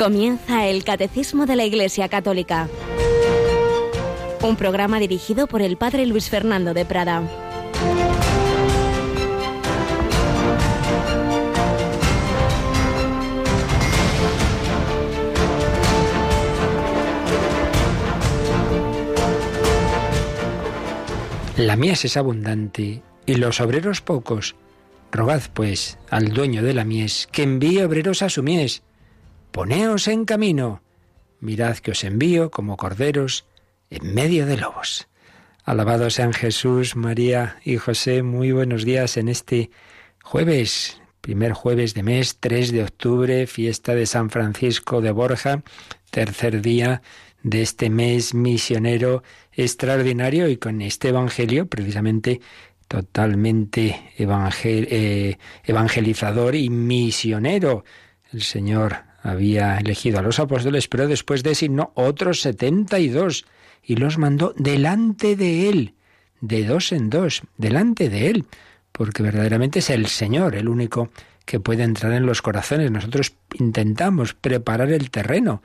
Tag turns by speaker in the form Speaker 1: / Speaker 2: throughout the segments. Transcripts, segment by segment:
Speaker 1: Comienza el Catecismo de la Iglesia Católica, un programa dirigido por el Padre Luis Fernando de Prada.
Speaker 2: La mies es abundante y los obreros pocos. Rogad, pues, al dueño de la mies que envíe obreros a su mies. Poneos en camino. Mirad que os envío como corderos en medio de lobos. Alabado sean Jesús, María y José. Muy buenos días en este jueves, primer jueves de mes, 3 de octubre, fiesta de San Francisco de Borja, tercer día de este mes misionero extraordinario y con este Evangelio precisamente totalmente eh, evangelizador y misionero. El Señor había elegido a los apóstoles, pero después designó otros setenta y dos y los mandó delante de él, de dos en dos, delante de él, porque verdaderamente es el Señor el único que puede entrar en los corazones. Nosotros intentamos preparar el terreno,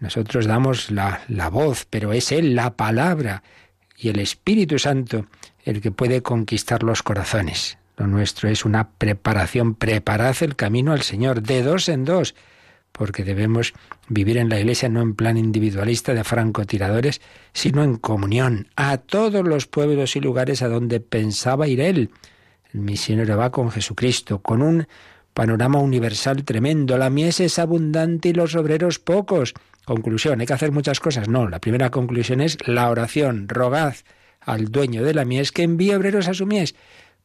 Speaker 2: nosotros damos la, la voz, pero es Él la palabra y el Espíritu Santo el que puede conquistar los corazones. Lo nuestro es una preparación, preparad el camino al Señor, de dos en dos, porque debemos vivir en la Iglesia no en plan individualista de francotiradores, sino en comunión a todos los pueblos y lugares a donde pensaba ir Él. El misionero va con Jesucristo, con un panorama universal tremendo. La mies es abundante y los obreros pocos. Conclusión, ¿hay que hacer muchas cosas? No, la primera conclusión es la oración. Rogad al dueño de la mies que envíe obreros a su mies.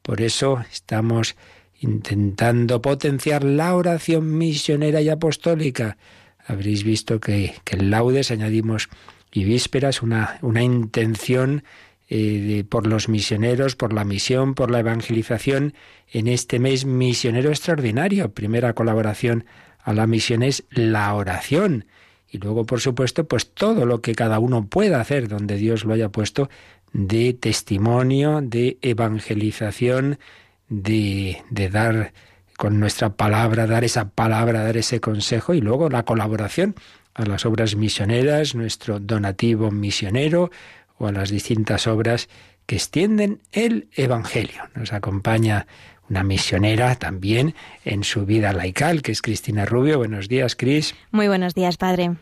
Speaker 2: Por eso estamos intentando potenciar la oración misionera y apostólica. Habréis visto que, en laudes añadimos y vísperas una, una intención eh, por los misioneros, por la misión, por la evangelización en este mes misionero extraordinario. Primera colaboración a la misión es la oración. Y luego, por supuesto, pues todo lo que cada uno pueda hacer donde Dios lo haya puesto de testimonio, de evangelización, de, de dar con nuestra palabra, dar esa palabra, dar ese consejo y luego la colaboración a las obras misioneras, nuestro donativo misionero o a las distintas obras que extienden el Evangelio. Nos acompaña una misionera también en su vida laical, que es Cristina Rubio. Buenos días, Cris.
Speaker 1: Muy buenos días, padre.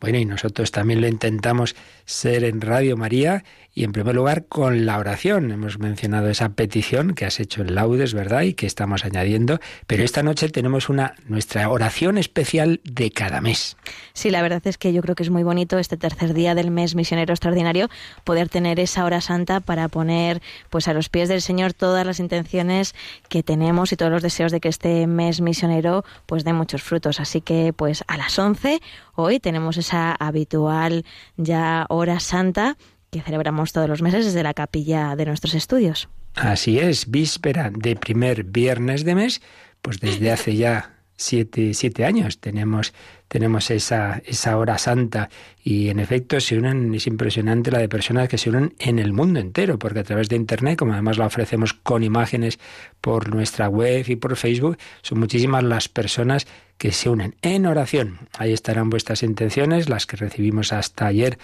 Speaker 2: Bueno, y nosotros también lo intentamos ser en Radio María y en primer lugar con la oración. Hemos mencionado esa petición que has hecho en Laudes, ¿verdad? Y que estamos añadiendo. Pero esta noche tenemos una nuestra oración especial de cada mes.
Speaker 1: Sí, la verdad es que yo creo que es muy bonito este tercer día del mes misionero extraordinario poder tener esa hora santa para poner pues a los pies del Señor todas las intenciones que tenemos y todos los deseos de que este mes misionero pues dé muchos frutos. Así que pues a las 11 hoy tenemos esa habitual ya hora santa que celebramos todos los meses desde la capilla de nuestros estudios.
Speaker 2: Así es, víspera de primer viernes de mes, pues desde hace ya siete, siete años tenemos, tenemos esa, esa hora santa y en efecto se unen, es impresionante la de personas que se unen en el mundo entero, porque a través de Internet, como además la ofrecemos con imágenes por nuestra web y por Facebook, son muchísimas las personas que se unen en oración. Ahí estarán vuestras intenciones, las que recibimos hasta ayer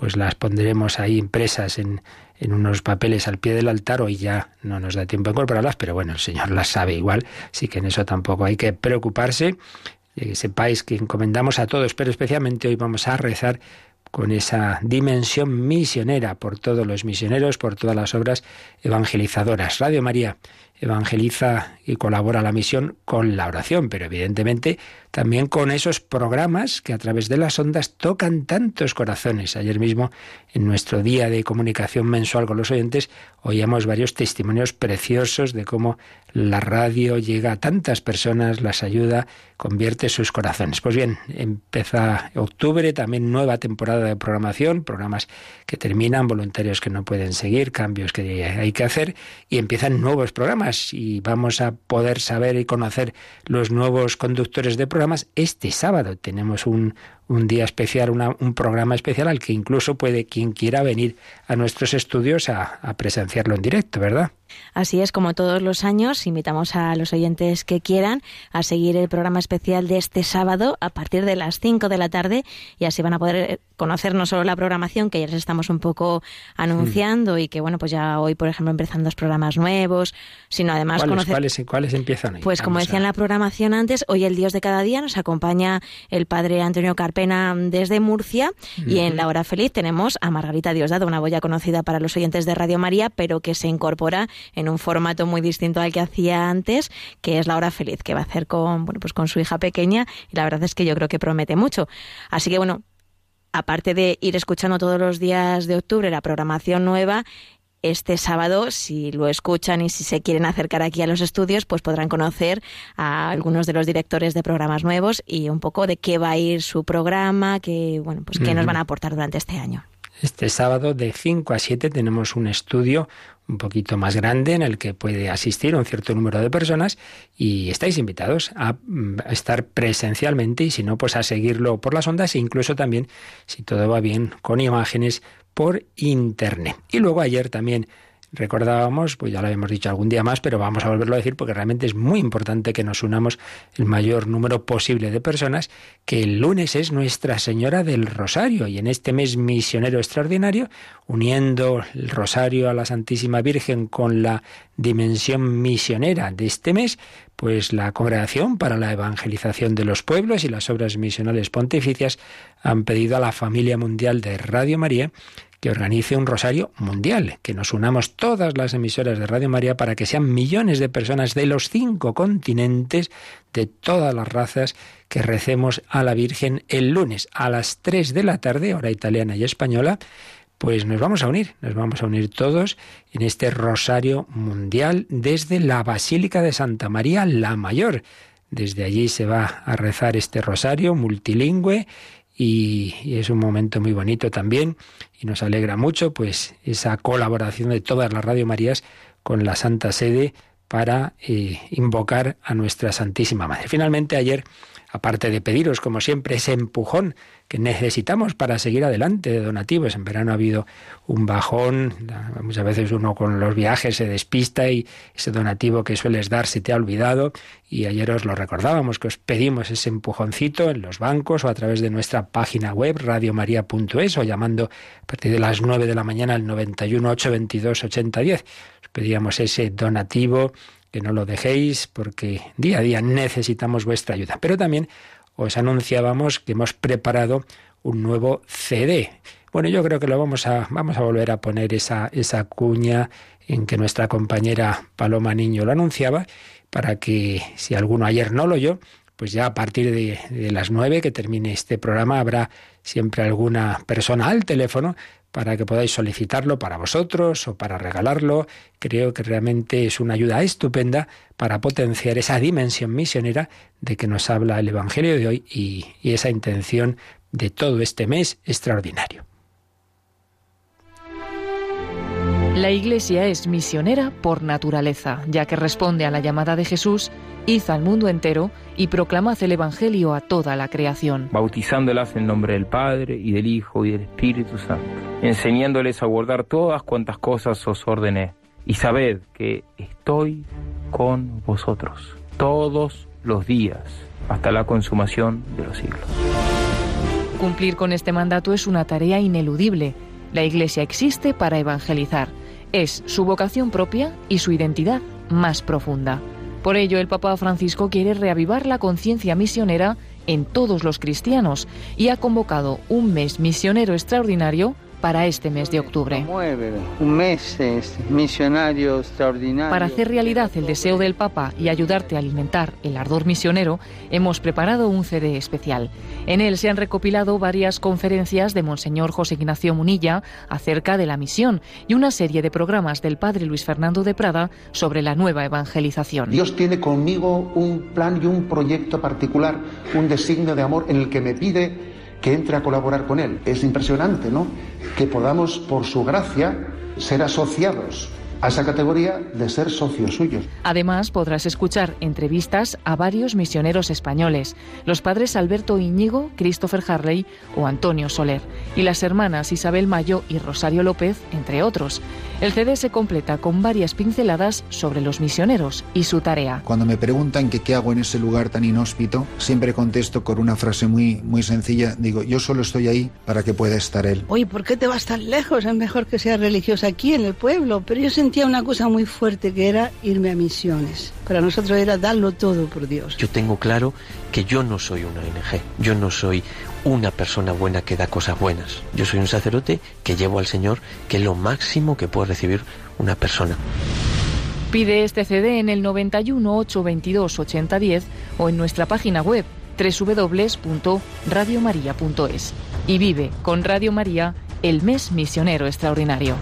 Speaker 2: pues las pondremos ahí impresas en, en unos papeles al pie del altar, hoy ya no nos da tiempo a incorporarlas, pero bueno, el Señor las sabe igual, así que en eso tampoco hay que preocuparse. Que sepáis que encomendamos a todos, pero especialmente hoy vamos a rezar con esa dimensión misionera por todos los misioneros, por todas las obras evangelizadoras. Radio María evangeliza y colabora la misión con la oración, pero evidentemente también con esos programas que a través de las ondas tocan tantos corazones. Ayer mismo, en nuestro día de comunicación mensual con los oyentes, oíamos varios testimonios preciosos de cómo la radio llega a tantas personas, las ayuda, convierte sus corazones. Pues bien, empieza octubre, también nueva temporada de programación, programas que terminan, voluntarios que no pueden seguir, cambios que hay que hacer, y empiezan nuevos programas y vamos a poder saber y conocer los nuevos conductores de programas este sábado. Tenemos un, un día especial, un programa especial al que incluso puede quien quiera venir a nuestros estudios a, a presenciarlo en directo, ¿verdad?
Speaker 1: Así es, como todos los años, invitamos a los oyentes que quieran a seguir el programa especial de este sábado a partir de las 5 de la tarde y así van a poder conocer no solo la programación que ya les estamos un poco anunciando y que bueno, pues ya hoy, por ejemplo, empezando los programas nuevos, sino además
Speaker 2: ¿Cuáles,
Speaker 1: conocer
Speaker 2: ¿cuáles, ¿Cuáles empiezan hoy?
Speaker 1: Pues como decía en la programación antes, hoy el Dios de cada día nos acompaña el padre Antonio Carpena desde Murcia y en la hora feliz tenemos a Margarita Diosdado, una boya conocida para los oyentes de Radio María, pero que se incorpora en un formato muy distinto al que hacía antes, que es la hora feliz, que va a hacer con, bueno, pues con su hija pequeña y la verdad es que yo creo que promete mucho. Así que bueno, aparte de ir escuchando todos los días de octubre la programación nueva, este sábado, si lo escuchan y si se quieren acercar aquí a los estudios, pues podrán conocer a algunos de los directores de programas nuevos y un poco de qué va a ir su programa, qué, bueno, pues qué nos van a aportar durante este año.
Speaker 2: Este sábado de 5 a 7 tenemos un estudio un poquito más grande en el que puede asistir un cierto número de personas y estáis invitados a, mm, a estar presencialmente y si no, pues a seguirlo por las ondas e incluso también, si todo va bien, con imágenes por internet. Y luego ayer también recordábamos, pues ya lo habíamos dicho algún día más, pero vamos a volverlo a decir porque realmente es muy importante que nos unamos el mayor número posible de personas, que el lunes es Nuestra Señora del Rosario y en este mes misionero extraordinario, uniendo el Rosario a la Santísima Virgen con la dimensión misionera de este mes, pues la Congregación para la Evangelización de los Pueblos y las Obras Misionales Pontificias han pedido a la familia mundial de Radio María que organice un rosario mundial, que nos unamos todas las emisoras de Radio María para que sean millones de personas de los cinco continentes, de todas las razas, que recemos a la Virgen el lunes a las 3 de la tarde, hora italiana y española, pues nos vamos a unir, nos vamos a unir todos en este rosario mundial desde la Basílica de Santa María la Mayor. Desde allí se va a rezar este rosario multilingüe y, es un momento muy bonito también y nos alegra mucho pues esa colaboración de todas las Radio Marías con la Santa Sede para eh, invocar a nuestra Santísima Madre. Finalmente ayer, aparte de pediros como siempre ese empujón que necesitamos para seguir adelante de donativos, en verano ha habido un bajón, muchas veces uno con los viajes se despista y ese donativo que sueles dar se te ha olvidado y ayer os lo recordábamos que os pedimos ese empujoncito en los bancos o a través de nuestra página web radiomaria.es o llamando a partir de las 9 de la mañana al 91 822 8010. Os pedíamos ese donativo que no lo dejéis porque día a día necesitamos vuestra ayuda. Pero también os anunciábamos que hemos preparado un nuevo CD. Bueno, yo creo que lo vamos a, vamos a volver a poner esa, esa cuña en que nuestra compañera Paloma Niño lo anunciaba, para que si alguno ayer no lo oyó, pues ya a partir de, de las nueve que termine este programa habrá siempre alguna persona al teléfono para que podáis solicitarlo para vosotros o para regalarlo. Creo que realmente es una ayuda estupenda para potenciar esa dimensión misionera de que nos habla el Evangelio de hoy y, esa intención de todo este mes extraordinario.
Speaker 3: La Iglesia es misionera por naturaleza, ya que responde a la llamada de Jesús, id al mundo entero y proclamad el Evangelio a toda la creación.
Speaker 4: bautizándolas en nombre del Padre y del Hijo y del Espíritu Santo, enseñándoles a guardar todas cuantas cosas os ordené. Y sabed que estoy con vosotros todos los días hasta la consumación de los siglos.
Speaker 3: Cumplir con este mandato es una tarea ineludible. La Iglesia existe para evangelizar. Es su vocación propia y su identidad más profunda. Por ello, el Papa Francisco quiere reavivar la conciencia misionera en todos los cristianos y ha convocado un mes misionero extraordinario para este mes de octubre.
Speaker 5: Un mes misionario extraordinario.
Speaker 3: Para hacer realidad el deseo del Papa y ayudarte a alimentar el ardor misionero, hemos preparado un CD especial. En él se han recopilado varias conferencias de Monseñor José Ignacio Munilla acerca de la misión y una serie de programas del Padre Luis Fernando de Prada sobre la nueva evangelización.
Speaker 6: Dios tiene conmigo un plan y un proyecto particular, un designio de amor en el que me pide que entre a colaborar con Él. Es impresionante, ¿no? Que podamos, por su gracia, ser asociados a esa categoría de ser socios suyos.
Speaker 3: Además, podrás escuchar entrevistas a varios misioneros españoles, los padres Alberto Íñigo, Christopher Harley o Antonio Soler. Y las hermanas Isabel Mayo y Rosario López, entre otros. El CD se completa con varias pinceladas sobre los misioneros y su tarea.
Speaker 7: Cuando me preguntan qué hago en ese lugar tan inhóspito, siempre contesto con una frase muy, muy sencilla. Digo, yo solo estoy ahí para que pueda estar él.
Speaker 8: Oye, ¿por qué te vas tan lejos? Es mejor que seas religiosa aquí en el pueblo. Pero yo sentía una cosa muy fuerte que era irme a misiones. Para nosotros era darlo todo por Dios.
Speaker 9: Yo tengo claro que yo no soy una ONG. Yo no soy una persona buena que da cosas buenas. Yo soy un sacerdote que llevo al Señor, que es lo máximo que puede recibir una persona.
Speaker 3: Pide este CD en el 91 822 8010 o en nuestra página web www.radiomaria.es y vive con Radio María el mes misionero extraordinario.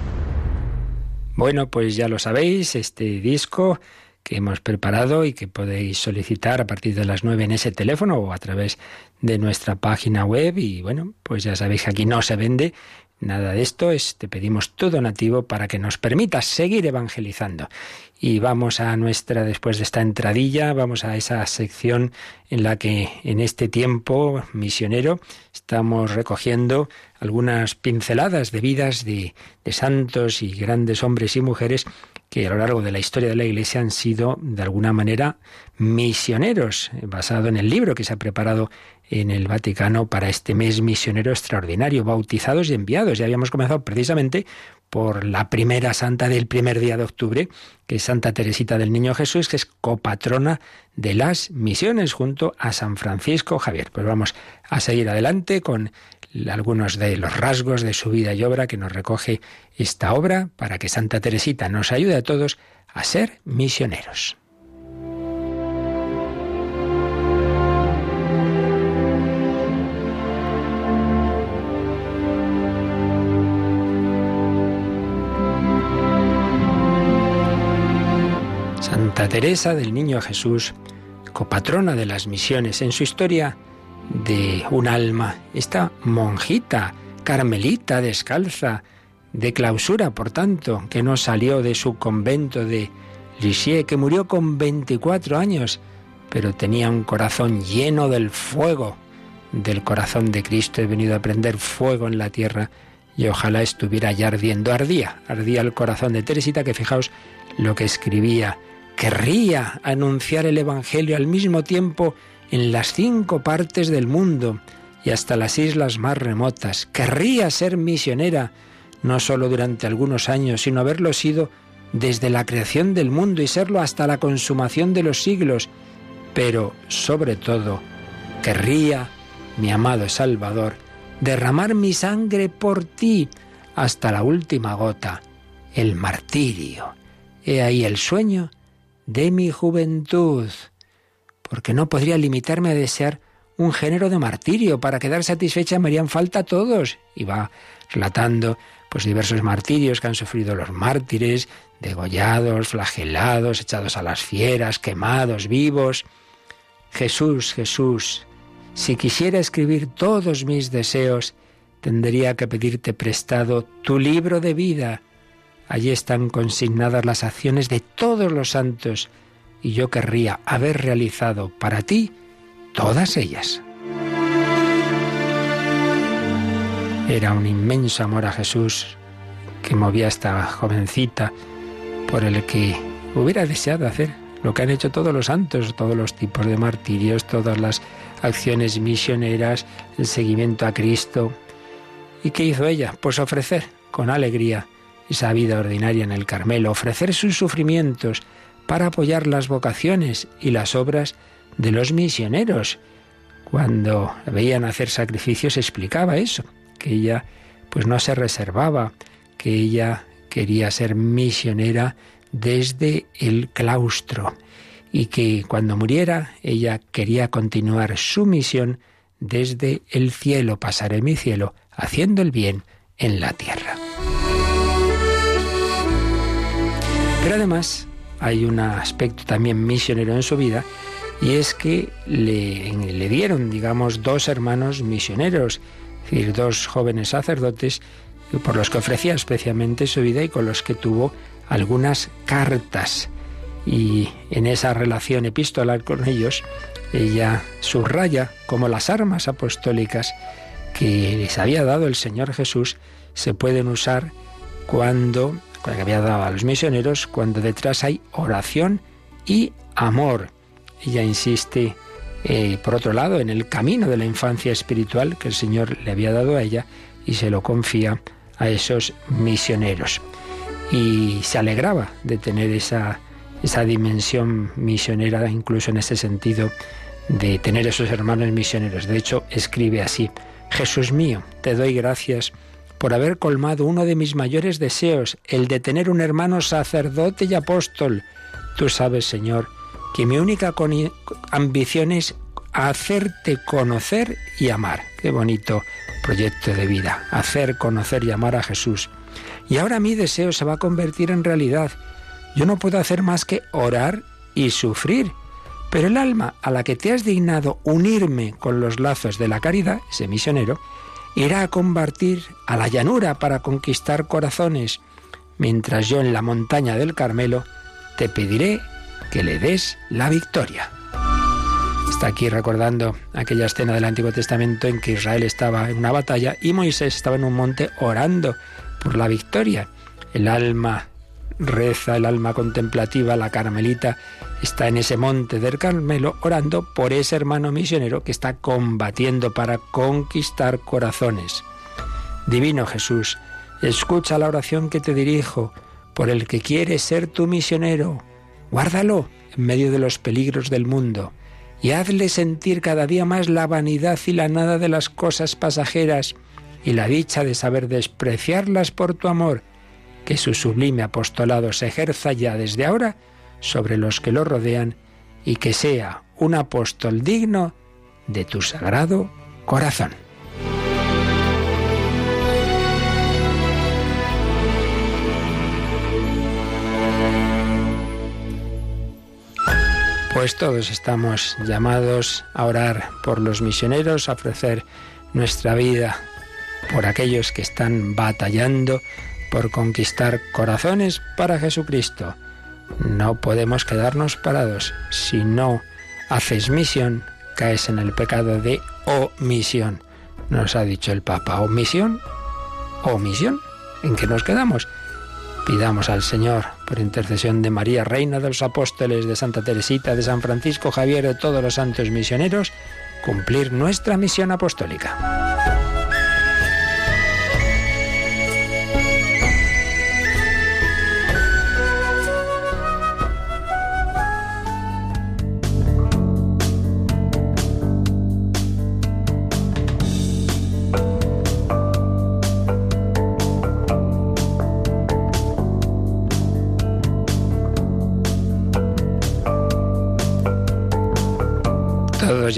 Speaker 2: Bueno, pues ya lo sabéis, este disco que hemos preparado y que podéis solicitar a partir de las 9 en ese teléfono o a través de nuestra página web. Y bueno, pues ya sabéis que aquí no se vende nada de esto, es, te pedimos todo nativo para que nos permitas seguir evangelizando. Y vamos a nuestra, después de esta entradilla, vamos a esa sección en la que en este tiempo misionero estamos recogiendo algunas pinceladas de vidas de santos y grandes hombres y mujeres que a lo largo de la historia de la Iglesia han sido, de alguna manera, misioneros, basado en el libro que se ha preparado en el Vaticano para este mes misionero extraordinario, bautizados y enviados. Ya habíamos comenzado precisamente por la primera santa del primer día de octubre, que es Santa Teresita del Niño Jesús, que es copatrona de las misiones junto a San Francisco Javier. Pues vamos a seguir adelante con algunos de los rasgos de su vida y obra que nos recoge esta obra para que Santa Teresita nos ayude a todos a ser misioneros. Santa Teresa del Niño Jesús, copatrona de las misiones en su historia, de un alma, esta monjita, carmelita, descalza, de clausura, por tanto, que no salió de su convento de Lisieux, que murió con 24 años, pero tenía un corazón lleno del fuego del corazón de Cristo. He venido a prender fuego en la tierra y ojalá estuviera ya ardiendo. Ardía, ardía el corazón de Teresita, que fijaos lo que escribía. Querría anunciar el Evangelio al mismo tiempo en las cinco partes del mundo y hasta las islas más remotas. Querría ser misionera, no solo durante algunos años, sino haberlo sido desde la creación del mundo y serlo hasta la consumación de los siglos. Pero, sobre todo, querría, mi amado Salvador, derramar mi sangre por ti hasta la última gota, el martirio. He ahí el sueño de mi juventud porque no podría limitarme a desear un género de martirio. Para quedar satisfecha me harían falta todos. Y va relatando pues diversos martirios que han sufrido los mártires, degollados, flagelados, echados a las fieras, quemados, vivos. Jesús, Jesús, si quisiera escribir todos mis deseos, tendría que pedirte prestado tu libro de vida. Allí están consignadas las acciones de todos los santos y yo querría haber realizado para ti todas ellas. Era un inmenso amor a Jesús que movía a esta jovencita por el que hubiera deseado hacer lo que han hecho todos los santos, todos los tipos de martirios, todas las acciones misioneras, el seguimiento a Cristo. ¿Y qué hizo ella? Pues ofrecer con alegría esa vida ordinaria en el Carmelo, ofrecer sus sufrimientos, para apoyar las vocaciones y las obras de los misioneros. Cuando veían hacer sacrificios explicaba eso, que ella pues no se reservaba, que ella quería ser misionera desde el claustro y que cuando muriera ella quería continuar su misión desde el cielo, pasaré mi cielo, haciendo el bien en la tierra. Pero además hay un aspecto también misionero en su vida y es que le, dieron, digamos, dos hermanos misioneros, es decir, dos jóvenes sacerdotes por los que ofrecía especialmente su vida y con los que tuvo algunas cartas. Y en esa relación epistolar con ellos, ella subraya como las armas apostólicas que les había dado el Señor Jesús se pueden usar cuando, que había dado a los misioneros, cuando detrás hay oración y amor. Ella insiste, eh, por otro lado, en el camino de la infancia espiritual que el Señor le había dado a ella y se lo confía a esos misioneros. Y se alegraba de tener esa, esa dimensión misionera, incluso en ese sentido de tener esos hermanos misioneros. De hecho, escribe así, Jesús mío, te doy gracias por haber colmado uno de mis mayores deseos, el de tener un hermano sacerdote y apóstol. Tú sabes, Señor, que mi única ambición es hacerte conocer y amar. Qué bonito proyecto de vida, hacer conocer y amar a Jesús. Y ahora mi deseo se va a convertir en realidad. Yo no puedo hacer más que orar y sufrir. Pero el alma a la que te has dignado unirme con los lazos de la caridad, ese misionero, irá a combatir a la llanura para conquistar corazones, mientras yo en la montaña del Carmelo te pediré que le des la victoria. Está aquí recordando aquella escena del Antiguo Testamento en que Israel estaba en una batalla y Moisés estaba en un monte orando por la victoria. El alma reza, el alma contemplativa, la carmelita, está en ese monte del Carmelo orando por ese hermano misionero que está combatiendo para conquistar corazones. Divino Jesús, escucha la oración que te dirijo por el que quiere ser tu misionero. Guárdalo en medio de los peligros del mundo y hazle sentir cada día más la vanidad y la nada de las cosas pasajeras y la dicha de saber despreciarlas por tu amor. Que su sublime apostolado se ejerza ya desde ahora sobre los que lo rodean y que sea un apóstol digno de tu sagrado corazón. Pues todos estamos llamados a orar por los misioneros, a ofrecer nuestra vida por aquellos que están batallando por conquistar corazones para Jesucristo. No podemos quedarnos parados. Si no haces misión, caes en el pecado de omisión. Nos ha dicho el Papa, omisión, omisión. ¿En qué nos quedamos? Pidamos al Señor, por intercesión de María, Reina de los Apóstoles, de Santa Teresita, de San Francisco Javier, de todos los santos misioneros, cumplir nuestra misión apostólica.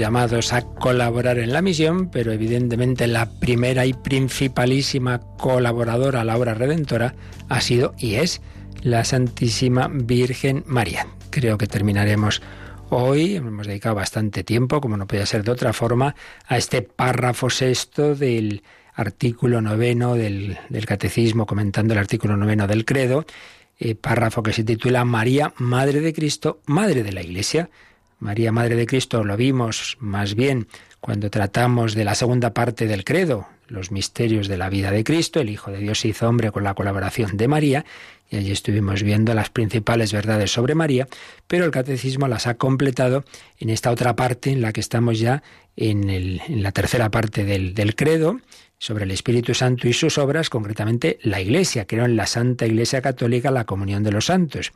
Speaker 2: Llamados a colaborar en la misión, pero evidentemente la primera y principalísima colaboradora a la obra redentora ha sido y es la Santísima Virgen María. Creo que terminaremos hoy, hemos dedicado bastante tiempo, como no podía ser de otra forma, a este párrafo sexto del artículo noveno del, Catecismo, comentando el artículo noveno del Credo, eh, párrafo que se titula María, Madre de Cristo, Madre de la Iglesia. María, Madre de Cristo, lo vimos más bien cuando tratamos de la segunda parte del credo, los misterios de la vida de Cristo, el Hijo de Dios se hizo hombre con la colaboración de María, y allí estuvimos viendo las principales verdades sobre María, pero el catecismo las ha completado en esta otra parte en la que estamos ya en, la tercera parte del, del credo, sobre el Espíritu Santo y sus obras, concretamente la Iglesia. Creo en la Santa Iglesia Católica, la comunión de los santos.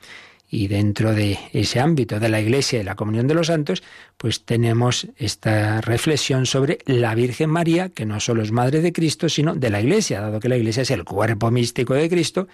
Speaker 2: Y dentro de ese ámbito de la Iglesia y la comunión de los santos, pues tenemos esta reflexión sobre la Virgen María, que no solo es madre de Cristo, sino de la Iglesia, dado que la Iglesia es el cuerpo místico de Cristo.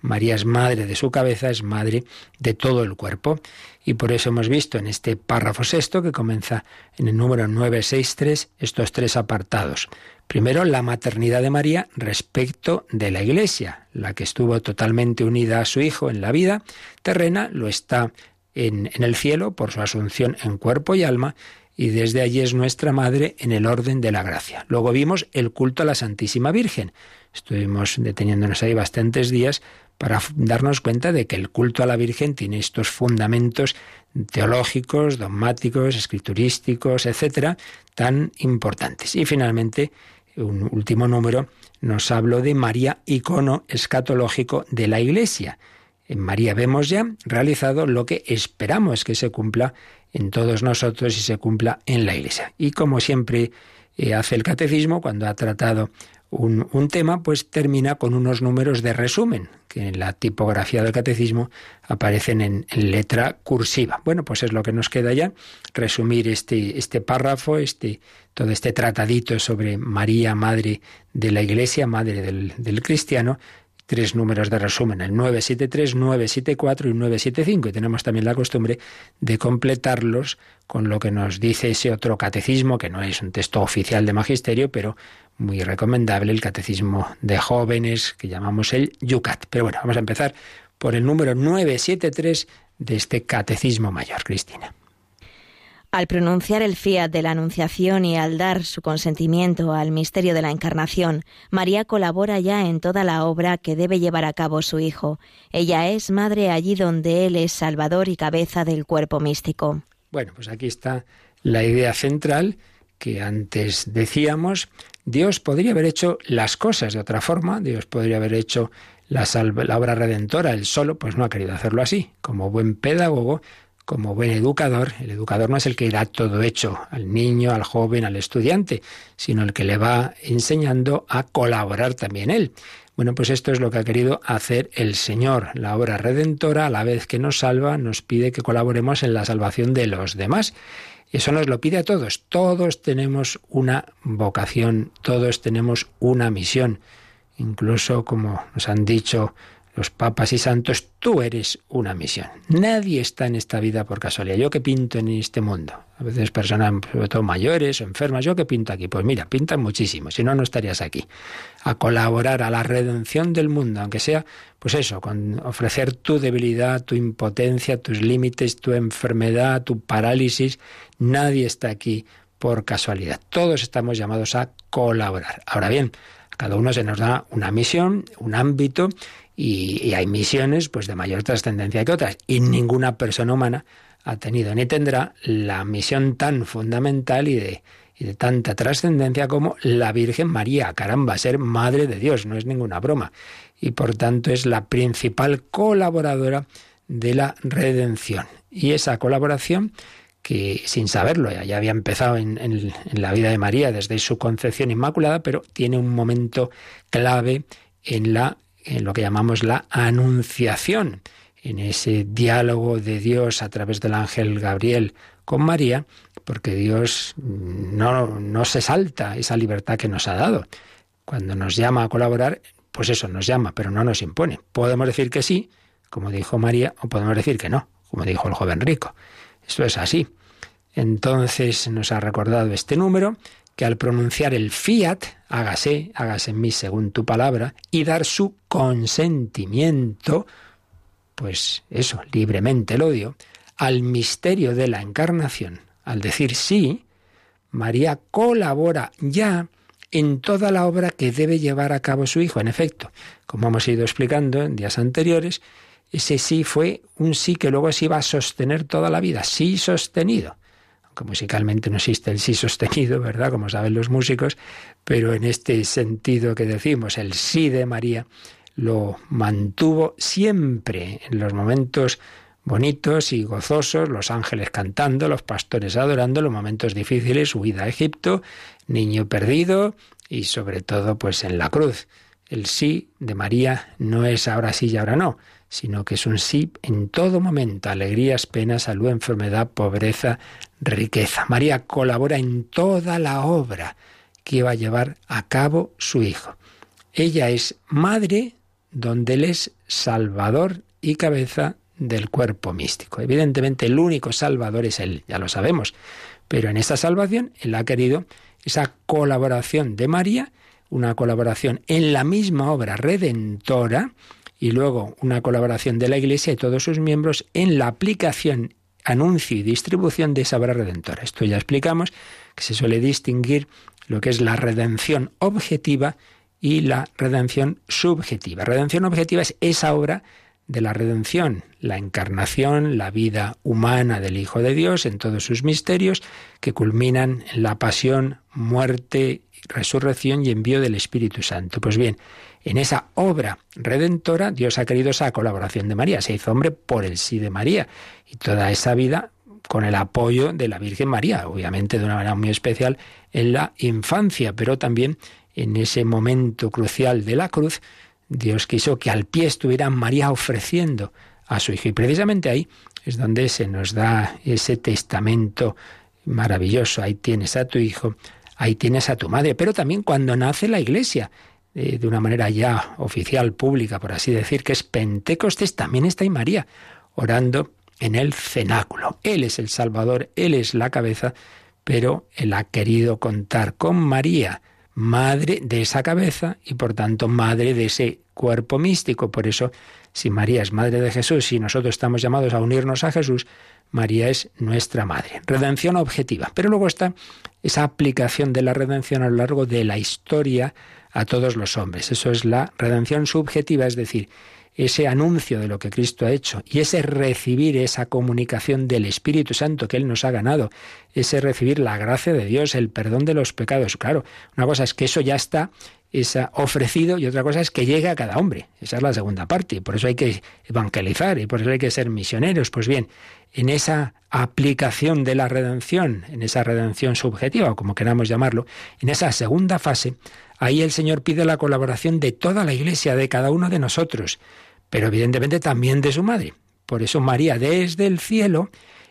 Speaker 2: María es madre de su cabeza, es madre de todo el cuerpo. Y por eso hemos visto en este párrafo sexto, que comienza en el número 963, estos tres apartados. Primero, la maternidad de María respecto de la Iglesia, la que estuvo totalmente unida a su Hijo en la vida terrena, lo está en, el cielo por su asunción en cuerpo y alma, y desde allí es nuestra Madre en el orden de la gracia. Luego vimos el culto a la Santísima Virgen. Estuvimos deteniéndonos ahí bastantes días para darnos cuenta de que el culto a la Virgen tiene estos fundamentos teológicos, dogmáticos, escriturísticos, etcétera, tan importantes. Y finalmente un último número, nos habló de María, icono escatológico de la Iglesia. En María vemos ya realizado lo que esperamos que se cumpla en todos nosotros y se cumpla en la Iglesia. Y como siempre eh, hace el catecismo, cuando ha tratado un, tema, pues termina con unos números de resumen, que en la tipografía del catecismo aparecen en, letra cursiva. Bueno, pues es lo que nos queda ya, resumir este, este párrafo, este, todo este tratadito sobre María, Madre de la Iglesia, Madre del cristiano, tres números de resumen, el 973, 974 y 975. Y tenemos también la costumbre de completarlos con lo que nos dice ese otro catecismo, que no es un texto oficial de magisterio, pero muy recomendable, el catecismo de jóvenes, que llamamos el Yucat. Pero bueno, vamos a empezar por el número 973 de este catecismo mayor, Cristina.
Speaker 1: Al pronunciar el fiat de la Anunciación y al dar su consentimiento al misterio de la Encarnación, María colabora ya en toda la obra que debe llevar a cabo su Hijo. Ella es madre allí donde Él es Salvador y cabeza del cuerpo místico.
Speaker 2: Bueno, pues aquí está la idea central que antes decíamos. Dios podría haber hecho las cosas de otra forma, Dios podría haber hecho la, la obra redentora, él solo, pues no ha querido hacerlo así. Como buen pedagogo, como buen educador, el educador no es el que da todo hecho al niño, al joven, al estudiante, sino el que le va enseñando a colaborar también él. Bueno, pues esto es lo que ha querido hacer el Señor. La obra redentora, a la vez que nos salva, nos pide que colaboremos en la salvación de los demás. Eso nos lo pide a todos. Todos tenemos una vocación, todos tenemos una misión. Incluso, como nos han dicho los papas y santos, tú eres una misión. Nadie está en esta vida por casualidad. Yo que pinto en este mundo. A veces personas, sobre todo mayores o enfermas, yo que pinto aquí. Pues mira, pintan muchísimo, si no, no estarías aquí. A colaborar a la redención del mundo, aunque sea, pues eso, con ofrecer tu debilidad, tu impotencia, tus límites, tu enfermedad, tu parálisis. Nadie está aquí por casualidad. Todos estamos llamados a colaborar. Ahora bien, cada uno se nos da una misión, un ámbito, y, hay misiones pues de mayor trascendencia que otras y ninguna persona humana ha tenido ni tendrá la misión tan fundamental y de, y de tanta trascendencia como la Virgen María. Caramba, ser madre de Dios, no es ninguna broma. Y por tanto es la principal colaboradora de la redención. Y esa colaboración que sin saberlo ya había empezado en, en, en la vida de María desde su concepción inmaculada, pero tiene un momento clave en la en lo que llamamos la anunciación, en ese diálogo de Dios a través del ángel Gabriel con María, porque Dios no, no se salta esa libertad que nos ha dado. Cuando nos llama a colaborar, pues eso nos llama, pero no nos impone. Podemos decir que sí, como dijo María, o podemos decir que no, como dijo el joven rico. Esto es así. Entonces nos ha recordado este número que al pronunciar el fiat, hágase, hágase en mí según tu palabra, y dar su consentimiento, pues eso, libremente lo odio, al misterio de la encarnación, al decir sí, María colabora ya en toda la obra que debe llevar a cabo su hijo. En efecto, como hemos ido explicando en días anteriores, ese sí fue un sí que luego se iba a sostener toda la vida, sí sostenido que musicalmente no existe el sí sostenido, ¿verdad? Como saben los músicos, pero en este sentido que decimos, el sí de María lo mantuvo siempre en los momentos bonitos y gozosos, los ángeles cantando, los pastores adorando, los momentos difíciles, huida a Egipto, niño perdido y sobre todo pues en la cruz. El sí de María no es ahora sí y ahora no, sino que es un sí en todo momento, alegrías, penas, salud, enfermedad, pobreza, riqueza. María colabora en toda la obra que va a llevar a cabo su Hijo. Ella es madre donde Él es Salvador y cabeza del cuerpo místico. Evidentemente el único Salvador es Él, ya lo sabemos, pero en esta salvación Él ha querido esa colaboración de María, una colaboración en la misma obra redentora, y luego una colaboración de la Iglesia y todos sus miembros en la aplicación, anuncio y distribución de esa obra redentora. Esto ya explicamos que se suele distinguir lo que es la redención objetiva y la redención subjetiva. Redención objetiva es esa obra de la redención, la encarnación, la vida humana del Hijo de Dios en todos sus misterios, que culminan en la pasión, muerte, resurrección y envío del Espíritu Santo. Pues bien, en esa obra redentora, Dios ha querido esa colaboración de María, se hizo hombre por el sí de María, y toda esa vida con el apoyo de la Virgen María, obviamente de una manera muy especial en la infancia, pero también en ese momento crucial de la cruz, Dios quiso que al pie estuviera María ofreciendo a su hijo. Y precisamente ahí es donde se nos da ese testamento maravilloso. Ahí tienes a tu hijo, ahí tienes a tu madre. Pero también cuando nace la iglesia, eh, de una manera ya oficial, pública, por así decir, que es Pentecostés, también está ahí María, orando en el cenáculo. Él es el Salvador, Él es la cabeza, pero Él ha querido contar con María madre de esa cabeza y por tanto madre de ese cuerpo místico. Por eso, si María es madre de Jesús y nosotros estamos llamados a unirnos a Jesús, María es nuestra madre. Redención objetiva. Pero luego está esa aplicación de la redención a lo largo de la historia a todos los hombres. Eso es la redención subjetiva, es decir, ese anuncio de lo que Cristo ha hecho y ese recibir esa comunicación del Espíritu Santo que Él nos ha ganado, ese recibir la gracia de Dios, el perdón de los pecados. Claro, una cosa es que eso ya está esa ofrecido y otra cosa es que llegue a cada hombre. Esa es la segunda parte. Por eso hay que evangelizar y por eso hay que ser misioneros. Pues bien, en esa aplicación de la redención, en esa redención subjetiva, como queramos llamarlo, en esa segunda fase, ahí el Señor pide la colaboración de toda la Iglesia, de cada uno de nosotros pero evidentemente también de su madre. Por eso María desde el cielo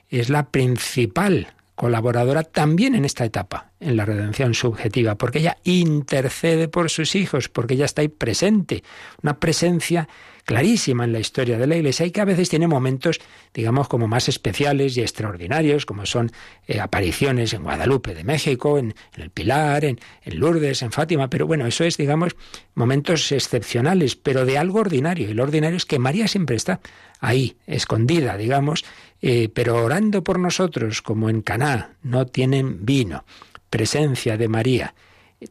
Speaker 2: es la principal colaboradora también en esta etapa, en la redención subjetiva, porque ella intercede por sus hijos, porque ella está ahí presente, una presencia clarísima en la historia de la Iglesia y que a veces tiene momentos, digamos, como más especiales y extraordinarios, como son eh, apariciones en Guadalupe de México, en, el Pilar, en, Lourdes, en Fátima, pero bueno, eso es, digamos, momentos excepcionales, pero de algo ordinario. Y lo ordinario es que María siempre está ahí, escondida, digamos, eh, pero orando por nosotros, como en Caná, no tienen vino. Presencia de María.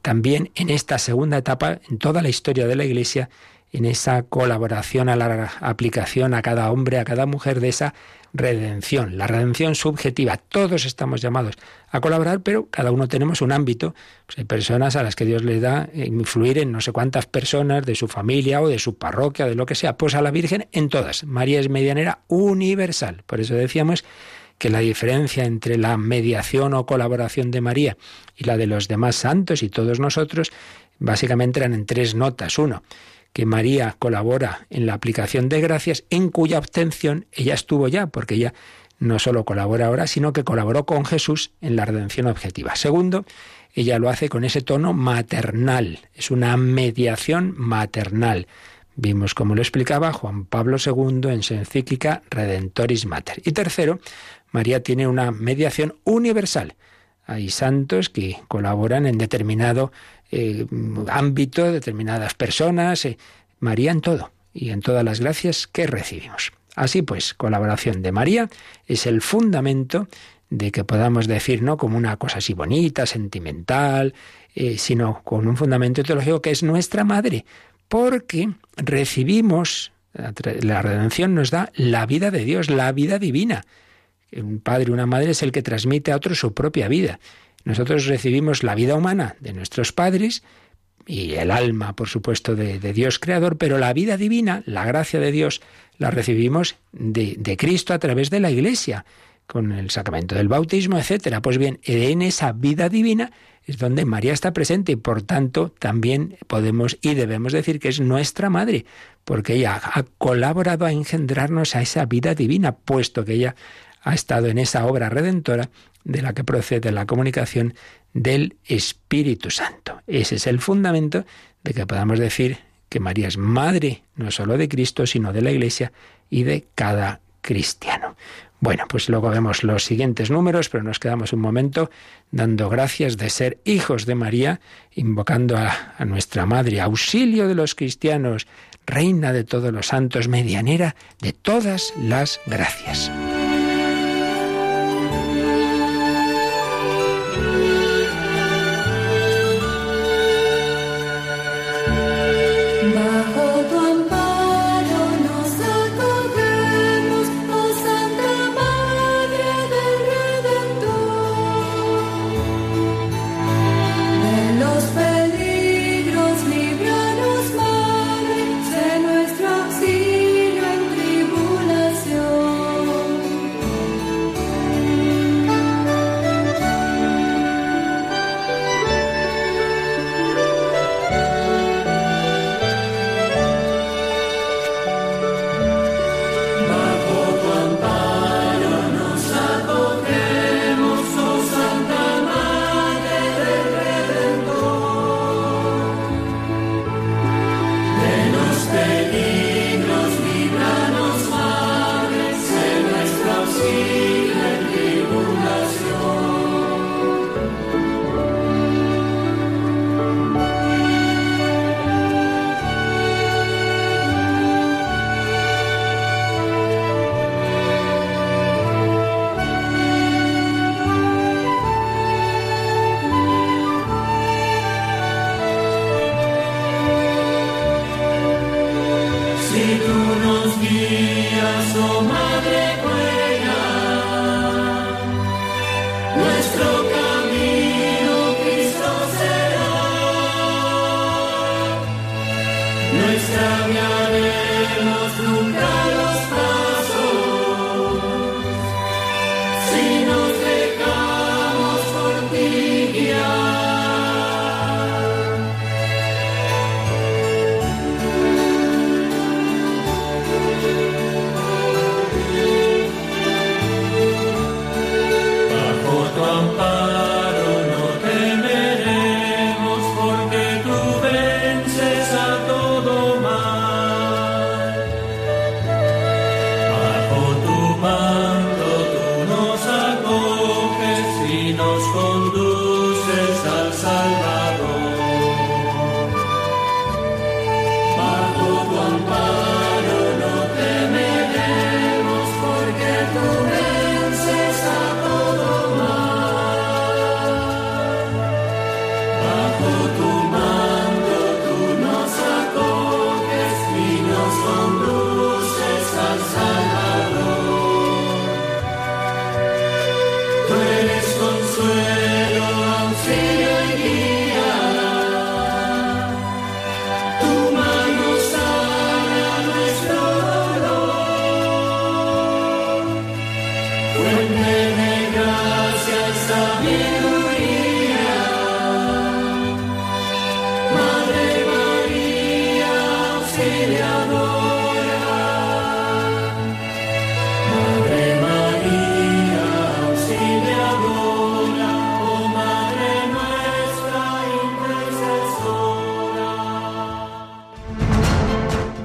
Speaker 2: También en esta segunda etapa, en toda la historia de la Iglesia, en esa colaboración a la aplicación a cada hombre, a cada mujer de esa redención, la redención subjetiva. Todos estamos llamados a colaborar, pero cada uno tenemos un ámbito. Pues hay personas a las que Dios le da influir en no sé cuántas personas de su familia o de su parroquia, de lo que sea. Pues a la Virgen en todas. María es medianera universal. Por eso decíamos que la diferencia entre la mediación o colaboración de María y la de los demás santos y todos nosotros básicamente eran en tres notas. Uno, que María colabora en la aplicación de gracias, en cuya obtención ella estuvo ya, porque ella no solo colabora ahora, sino que colaboró con Jesús en la redención objetiva. Segundo, ella lo hace con ese tono maternal, es una mediación maternal. Vimos como lo explicaba Juan Pablo II en su encíclica Redentoris Mater. Y tercero, María tiene una mediación universal. Hay santos que colaboran en determinado eh, ámbito, determinadas personas. Eh, María en todo y en todas las gracias que recibimos. Así pues, colaboración de María es el fundamento de que podamos decir, no como una cosa así bonita, sentimental, eh, sino con un fundamento teológico que es nuestra madre, porque recibimos, la redención nos da la vida de Dios, la vida divina. Un padre, una madre es el que transmite a otro su propia vida. Nosotros recibimos la vida humana de nuestros padres y el alma, por supuesto, de, Dios creador, pero la vida divina, la gracia de Dios, la recibimos de, de Cristo a través de la Iglesia, con el sacramento del bautismo, etcétera. Pues bien, en esa vida divina es donde María está presente y por tanto también podemos y debemos decir que es nuestra madre, porque ella ha colaborado a engendrarnos a esa vida divina, puesto que ella ha estado en esa obra redentora de la que procede la comunicación del Espíritu Santo. Ese es el fundamento de que podamos decir que María es madre no solo de Cristo, sino de la Iglesia y de cada cristiano. Bueno, pues luego vemos los siguientes números, pero nos quedamos un momento dando gracias de ser hijos de María, invocando a, a, nuestra Madre, auxilio de los cristianos, reina de todos los santos, medianera de todas las gracias.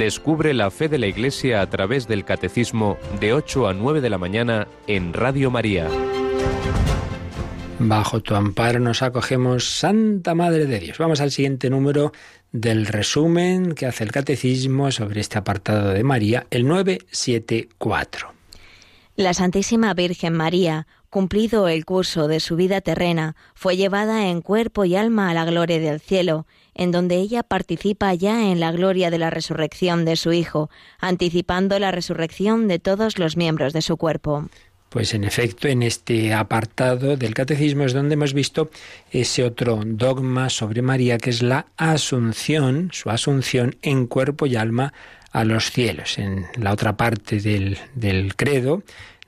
Speaker 10: Descubre la fe de la Iglesia a través del Catecismo de 8 a 9 de la mañana en Radio María.
Speaker 2: Bajo tu amparo nos acogemos, Santa Madre de Dios. Vamos al siguiente número del resumen que hace el Catecismo sobre este apartado de María, el 974.
Speaker 1: La Santísima Virgen María, cumplido el curso de su vida terrena, fue llevada en cuerpo y alma a la gloria del cielo en donde ella participa ya en la gloria de la resurrección de su Hijo, anticipando la resurrección de todos los miembros de su cuerpo.
Speaker 2: Pues en efecto, en este apartado del catecismo es donde hemos visto ese otro dogma sobre María, que es la asunción, su asunción en cuerpo y alma a los cielos. En la otra parte del, credo,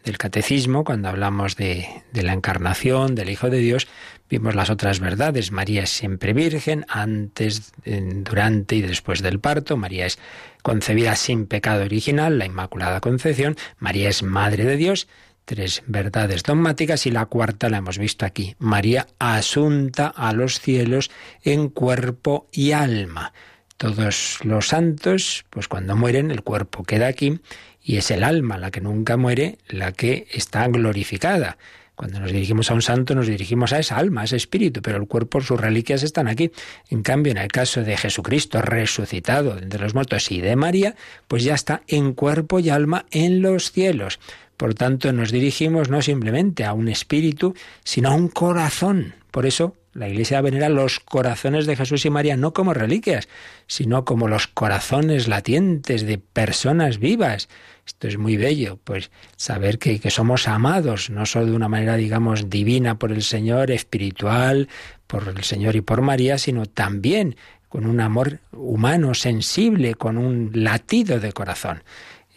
Speaker 2: del catecismo, cuando hablamos de, la encarnación, del Hijo de Dios, Vimos las otras verdades. María es siempre virgen, antes, durante y después del parto. María es concebida sin pecado original, la Inmaculada Concepción. María es Madre de Dios. Tres verdades dogmáticas y la cuarta la hemos visto aquí. María asunta a los cielos en cuerpo y alma. Todos los santos, pues cuando mueren, el cuerpo queda aquí y es el alma la que nunca muere, la que está glorificada. Cuando nos dirigimos a un santo nos dirigimos a esa alma, a ese espíritu, pero el cuerpo, sus reliquias están aquí. En cambio, en el caso de Jesucristo resucitado de los muertos y de María, pues ya está en cuerpo y alma en los cielos. Por tanto, nos dirigimos no simplemente a un espíritu, sino a un corazón. Por eso la Iglesia venera los corazones de Jesús y María no como reliquias, sino como los corazones latientes de personas vivas esto es muy bello, pues saber que, que, somos amados, no solo de una manera, digamos, divina por el Señor, espiritual, por el Señor y por María, sino también con un amor humano, sensible, con un latido de corazón.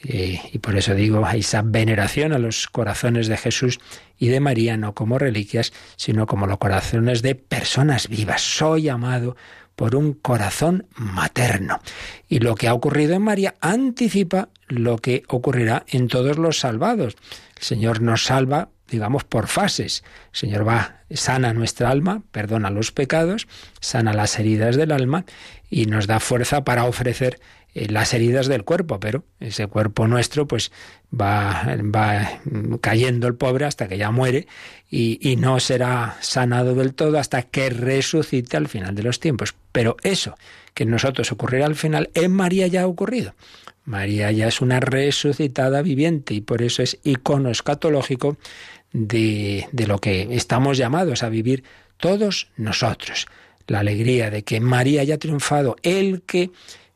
Speaker 2: Y por eso digo, esa veneración a los corazones de Jesús y de María, no como reliquias, sino como los corazones de personas vivas. Soy amado por un corazón materno. Y lo que ha ocurrido en María anticipa lo que ocurrirá en todos los salvados. El Señor nos salva digamos, por fases. El Señor va, sana nuestra alma, perdona los pecados, sana las heridas del alma y nos da fuerza para ofrecer eh, las heridas del cuerpo, pero ese cuerpo nuestro pues va, va cayendo el pobre hasta que ya muere y, y, no será sanado del todo hasta que resucite al final de los tiempos. Pero eso que en nosotros ocurrirá al final, en María ya ha ocurrido. María ya es una resucitada viviente y por eso es icono escatológico de, de lo que estamos llamados a vivir todos nosotros. La alegría de que María haya triunfado, el que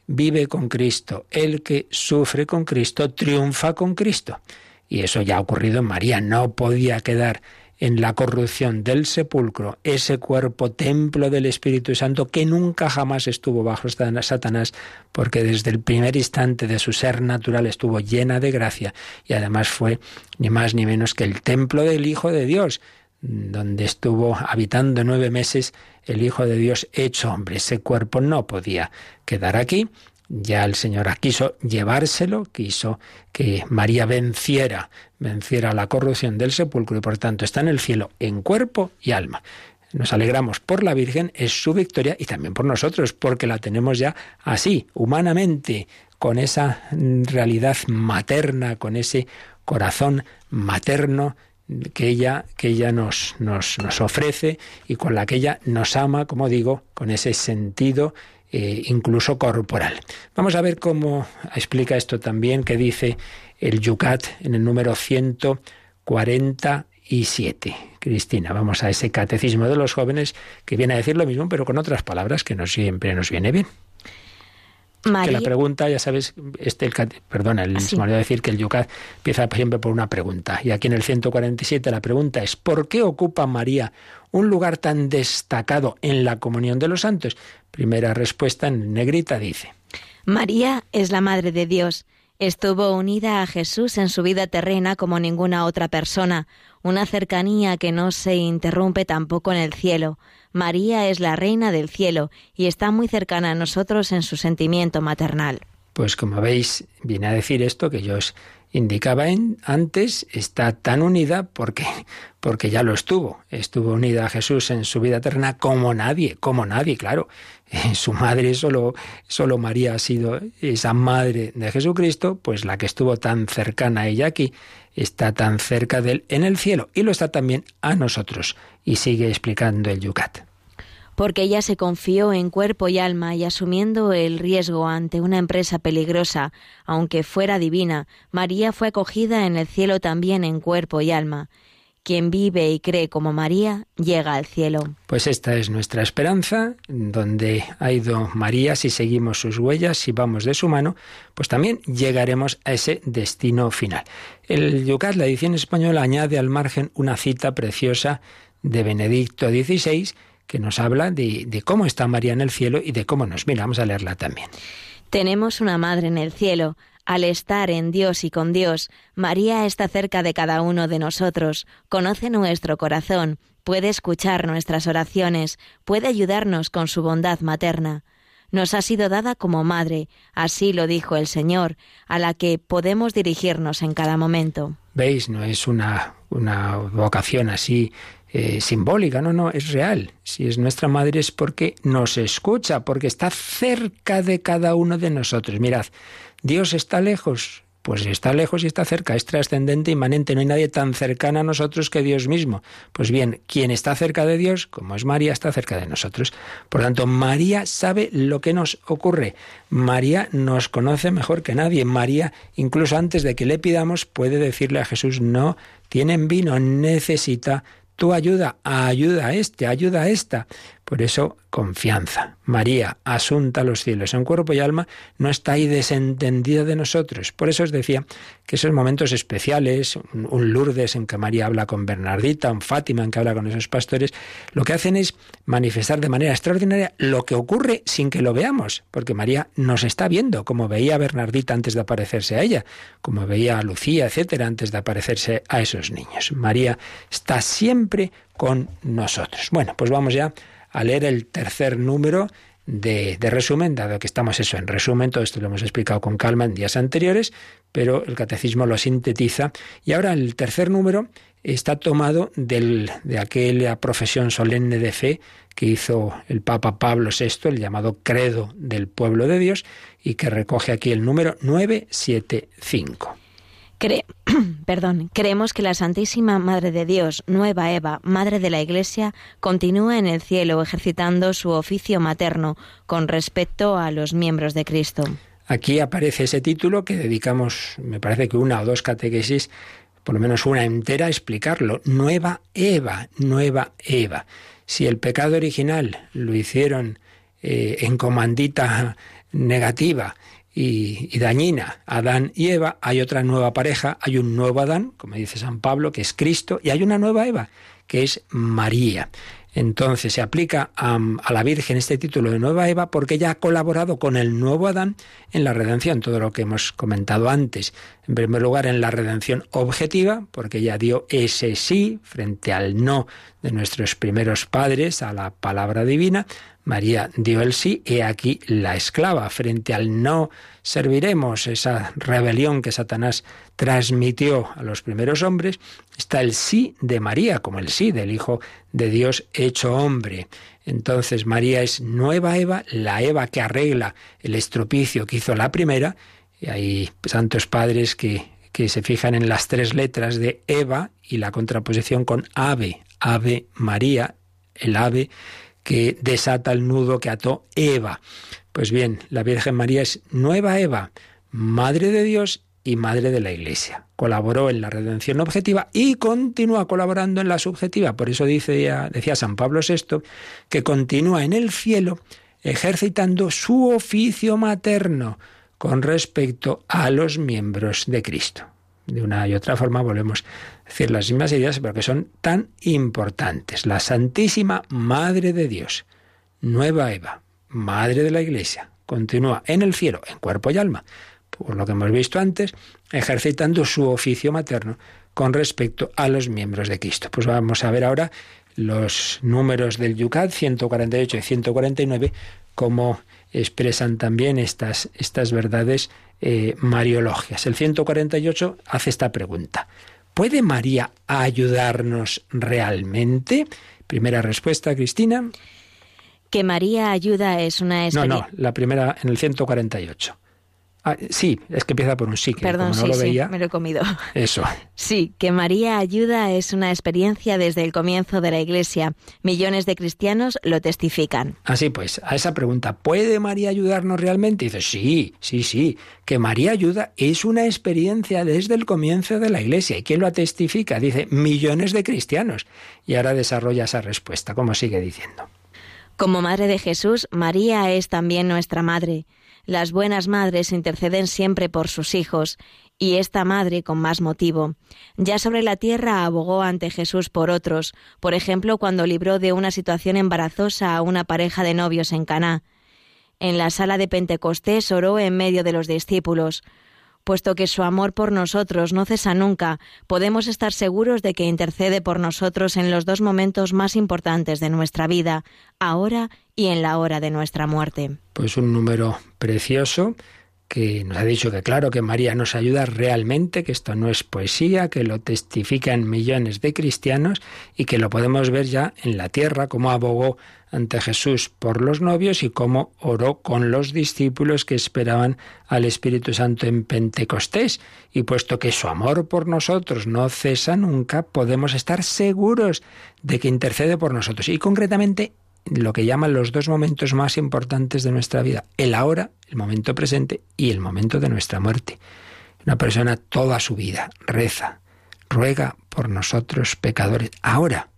Speaker 2: vive con Cristo, el que sufre con Cristo, triunfa con Cristo. Y eso ya ha ocurrido en María, no podía quedar en la corrupción del sepulcro, ese cuerpo templo del Espíritu Santo que nunca jamás estuvo bajo Satanás, porque desde el primer instante de su ser natural estuvo llena de gracia y además fue ni más ni menos que el templo del Hijo de Dios, donde estuvo habitando nueve meses el Hijo de Dios hecho hombre. Ese cuerpo no podía quedar aquí. Ya el Señor quiso llevárselo, quiso que María venciera, venciera la corrupción del sepulcro y por tanto está en el cielo en cuerpo y alma. Nos alegramos por la Virgen, es su victoria y también por nosotros, porque la tenemos ya así, humanamente, con esa realidad materna, con ese corazón materno que ella, que ella nos, nos, nos, ofrece y con la que ella nos ama, como digo, con ese sentido eh, incluso corporal. Vamos a ver cómo explica esto también, que dice el Yucat en el número 147. Cristina, vamos a ese catecismo de los jóvenes que viene a decir lo mismo, pero con otras palabras que no siempre nos viene bien. Que la pregunta, ya sabes, este el, perdona, el, se me olvidó decir que el Yucat empieza siempre por una pregunta. Y aquí en el 147 la pregunta es, ¿por qué ocupa María un lugar tan destacado en la comunión de los santos? Primera respuesta en negrita dice.
Speaker 1: María es la Madre de Dios. Estuvo unida a Jesús en su vida terrena como ninguna otra persona, una cercanía que no se interrumpe tampoco en el cielo. María es la reina del cielo y está muy cercana a nosotros en su sentimiento maternal.
Speaker 2: Pues como veis, viene a decir esto que yo os indicaba antes, está tan unida porque, porque ya lo estuvo. Estuvo unida a Jesús en su vida eterna como nadie, como nadie, claro. Su madre, solo, solo María ha sido esa madre de Jesucristo, pues la que estuvo tan cercana a ella aquí, está tan cerca de él en el cielo y lo está también a nosotros. Y sigue explicando el Yucat
Speaker 1: porque ella se confió en cuerpo y alma y asumiendo el riesgo ante una empresa peligrosa, aunque fuera divina, María fue acogida en el cielo también en cuerpo y alma. Quien vive y cree como María llega al cielo.
Speaker 2: Pues esta es nuestra esperanza, donde ha ido María, si seguimos sus huellas, si vamos de su mano, pues también llegaremos a ese destino final. El Yucat, la edición española, añade al margen una cita preciosa de Benedicto XVI, que nos habla de, cómo está María en el cielo y de cómo nos. Mira, vamos a leerla también.
Speaker 1: Tenemos una madre en el cielo. Al estar en Dios y con Dios, María está cerca de cada uno de nosotros, conoce nuestro corazón, puede escuchar nuestras oraciones, puede ayudarnos con su bondad materna. Nos ha sido dada como madre, así lo dijo el Señor, a la que podemos dirigirnos en cada momento.
Speaker 2: ¿Veis? No es una, una vocación así eh, simbólica, no, no, es real. Si es nuestra madre es porque nos escucha, porque está cerca de cada uno de nosotros. Mirad, Dios está lejos, pues está lejos y está cerca, es trascendente, inmanente, no hay nadie tan cercano a nosotros que Dios mismo. Pues bien, quien está cerca de Dios, como es María, está cerca de nosotros. Por tanto, María sabe lo que nos ocurre. María nos conoce mejor que nadie. María, incluso antes de que le pidamos, puede decirle a Jesús, no tienen vino, necesita tu ayuda, ayuda a este, ayuda a esta. Por eso, confianza. María, asunta a los cielos en cuerpo y alma, no está ahí desentendida de nosotros. Por eso os decía que esos momentos especiales, un Lourdes en que María habla con Bernardita, un Fátima en que habla con esos pastores, lo que hacen es manifestar de manera extraordinaria lo que ocurre sin que lo veamos, porque María nos está viendo, como veía a Bernardita antes de aparecerse a ella, como veía a Lucía, etcétera, antes de aparecerse a esos niños. María está siempre con nosotros. Bueno, pues vamos ya a leer el tercer número de, resumen, dado que estamos eso en resumen, todo esto lo hemos explicado con calma en días anteriores, pero el catecismo lo sintetiza. Y ahora el tercer número está tomado del, de aquella profesión solemne de fe que hizo el Papa Pablo VI, el llamado Credo del Pueblo de Dios, y que recoge aquí el número 975.
Speaker 1: perdón, creemos que la Santísima Madre de Dios, Nueva Eva, Madre de la Iglesia, continúa en el cielo ejercitando su oficio materno con respecto a los miembros de Cristo.
Speaker 2: Aquí aparece ese título que dedicamos, me parece que una o dos catequesis, por lo menos una entera, a explicarlo. Nueva Eva, Nueva Eva. Si el pecado original lo hicieron eh, en comandita negativa, y, dañina, Adán y Eva, hay otra nueva pareja, hay un nuevo Adán, como dice San Pablo, que es Cristo, y hay una nueva Eva, que es María. Entonces se aplica a, la Virgen este título de Nueva Eva porque ella ha colaborado con el nuevo Adán en la redención, todo lo que hemos comentado antes. En primer lugar, en la redención objetiva, porque ella dio ese sí frente al no de nuestros primeros padres a la palabra divina. María dio el sí, y aquí la esclava, frente al no serviremos, esa rebelión que Satanás transmitió a los primeros hombres, está el sí de María, como el sí del Hijo de Dios hecho hombre. Entonces María es nueva Eva, la Eva que arregla el estropicio que hizo la primera, y hay santos padres que, que se fijan en las tres letras de Eva y la contraposición con ave, ave María, el ave que desata el nudo que ató Eva. Pues bien, la Virgen María es nueva Eva, Madre de Dios y Madre de la Iglesia. Colaboró en la redención objetiva y continúa colaborando en la subjetiva. Por eso dice, decía San Pablo VI que continúa en el cielo ejercitando su oficio materno con respecto a los miembros de Cristo. De una y otra forma volvemos decir las mismas ideas, pero que son tan importantes. La Santísima Madre de Dios, Nueva Eva, Madre de la Iglesia, continúa en el cielo, en cuerpo y alma, por lo que hemos visto antes, ejercitando su oficio materno con respecto a los miembros de Cristo. Pues vamos a ver ahora los números del Yucat 148 y 149, cómo expresan también estas, estas verdades eh, mariologias. El 148 hace esta pregunta. ¿Puede María ayudarnos realmente? Primera respuesta, Cristina.
Speaker 1: Que María ayuda es una
Speaker 2: No, no, la primera en el 148. Ah, sí, es que empieza por un sí, que
Speaker 1: Perdón,
Speaker 2: no lo veía.
Speaker 1: me lo he comido.
Speaker 2: Eso.
Speaker 1: Sí, que María ayuda es una experiencia desde el comienzo de la Iglesia. Millones de cristianos lo testifican.
Speaker 2: Así pues, a esa pregunta, ¿puede María ayudarnos realmente? Dice, sí, sí, sí, que María ayuda es una experiencia desde el comienzo de la Iglesia. ¿Y quién lo testifica? Dice, millones de cristianos. Y ahora desarrolla esa respuesta, como sigue diciendo.
Speaker 1: Como Madre de Jesús, María es también nuestra Madre. Las buenas madres interceden siempre por sus hijos, y esta madre con más motivo. Ya sobre la tierra abogó ante Jesús por otros, por ejemplo, cuando libró de una situación embarazosa a una pareja de novios en Caná. En la sala de Pentecostés oró en medio de los discípulos. Puesto que su amor por nosotros no cesa nunca, podemos estar seguros de que intercede por nosotros en los dos momentos más importantes de nuestra vida, ahora y en la hora de nuestra muerte.
Speaker 2: Pues un número precioso que nos ha dicho que claro que María nos ayuda realmente, que esto no es poesía, que lo testifican millones de cristianos y que lo podemos ver ya en la tierra, como abogó ante Jesús por los novios y cómo oró con los discípulos que esperaban al Espíritu Santo en Pentecostés. Y puesto que su amor por nosotros no cesa nunca, podemos estar seguros de que intercede por nosotros. Y concretamente lo que llaman los dos momentos más importantes de nuestra vida, el ahora, el momento presente y el momento de nuestra muerte. Una persona toda su vida reza, ruega por nosotros pecadores, ahora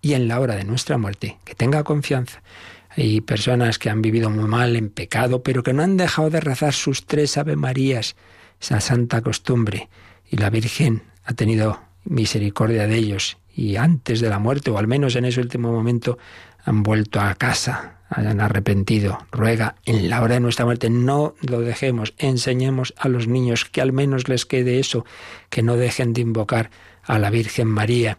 Speaker 2: y en la hora de nuestra muerte, que tenga confianza. Hay personas que han vivido muy mal en pecado, pero que no han dejado de rezar sus tres Ave Marías, esa santa costumbre, y la Virgen ha tenido misericordia de ellos y antes de la muerte, o al menos en ese último momento, han vuelto a casa, hayan arrepentido. Ruega en la hora de nuestra muerte, no lo dejemos, enseñemos a los niños que al menos les quede eso, que no dejen de invocar a la Virgen María.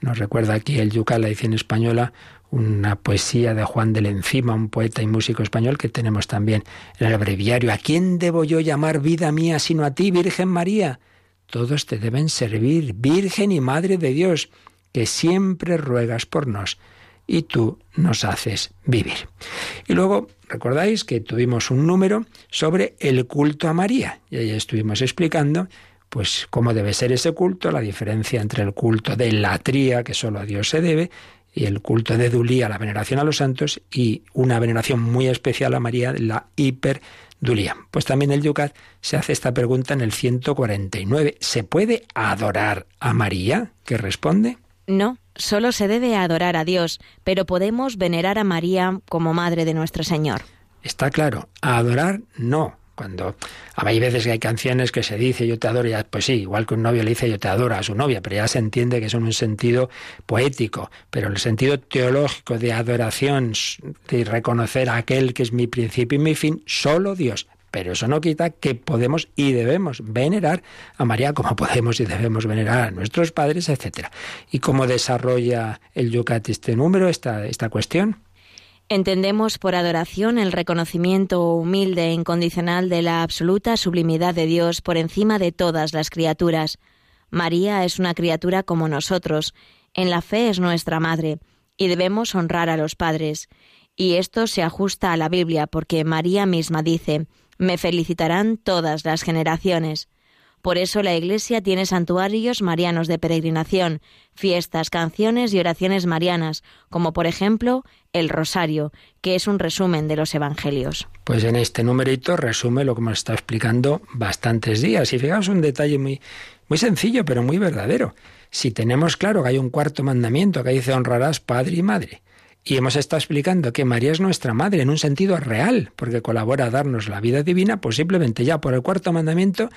Speaker 2: Nos recuerda aquí el Yucal, la edición española, una poesía de Juan del Encima, un poeta y músico español que tenemos también en el breviario. ¿A quién debo yo llamar vida mía sino a ti, Virgen María? Todos te deben servir, Virgen y Madre de Dios, que siempre ruegas por nos y tú nos haces vivir. Y luego, recordáis que tuvimos un número sobre el culto a María, y ahí estuvimos explicando pues cómo debe ser ese culto, la diferencia entre el culto de latría, que solo a Dios se debe, y el culto de Dulía, la veneración a los santos, y una veneración muy especial a María, la hiperdulía. Pues también el Yucat se hace esta pregunta en el 149. ¿Se puede adorar a María? ¿Qué responde?
Speaker 1: No, solo se debe adorar a Dios, pero podemos venerar a María como Madre de nuestro Señor.
Speaker 2: Está claro, adorar no. Cuando hay veces que hay canciones que se dice yo te adoro, ya, pues sí, igual que un novio le dice yo te adoro a su novia, pero ya se entiende que es en un sentido poético, pero el sentido teológico de adoración, de reconocer a aquel que es mi principio y mi fin, solo Dios. Pero eso no quita que podemos y debemos venerar a María como podemos y debemos venerar a nuestros padres, etc. ¿Y cómo desarrolla el Yucat este número, esta, esta cuestión?
Speaker 1: Entendemos por adoración el reconocimiento humilde e incondicional de la absoluta sublimidad de Dios por encima de todas las criaturas. María es una criatura como nosotros, en la fe es nuestra madre, y debemos honrar a los padres. Y esto se ajusta a la Biblia porque María misma dice, me felicitarán todas las generaciones. Por eso la Iglesia tiene santuarios marianos de peregrinación, fiestas, canciones y oraciones marianas, como por ejemplo el Rosario, que es un resumen de los Evangelios.
Speaker 2: Pues en este numerito resume lo que hemos estado explicando bastantes días. Y fijaos un detalle muy, muy sencillo, pero muy verdadero. Si tenemos claro que hay un cuarto mandamiento que dice honrarás padre y madre, y hemos estado explicando que María es nuestra madre en un sentido real, porque colabora a darnos la vida divina, pues simplemente ya por el cuarto mandamiento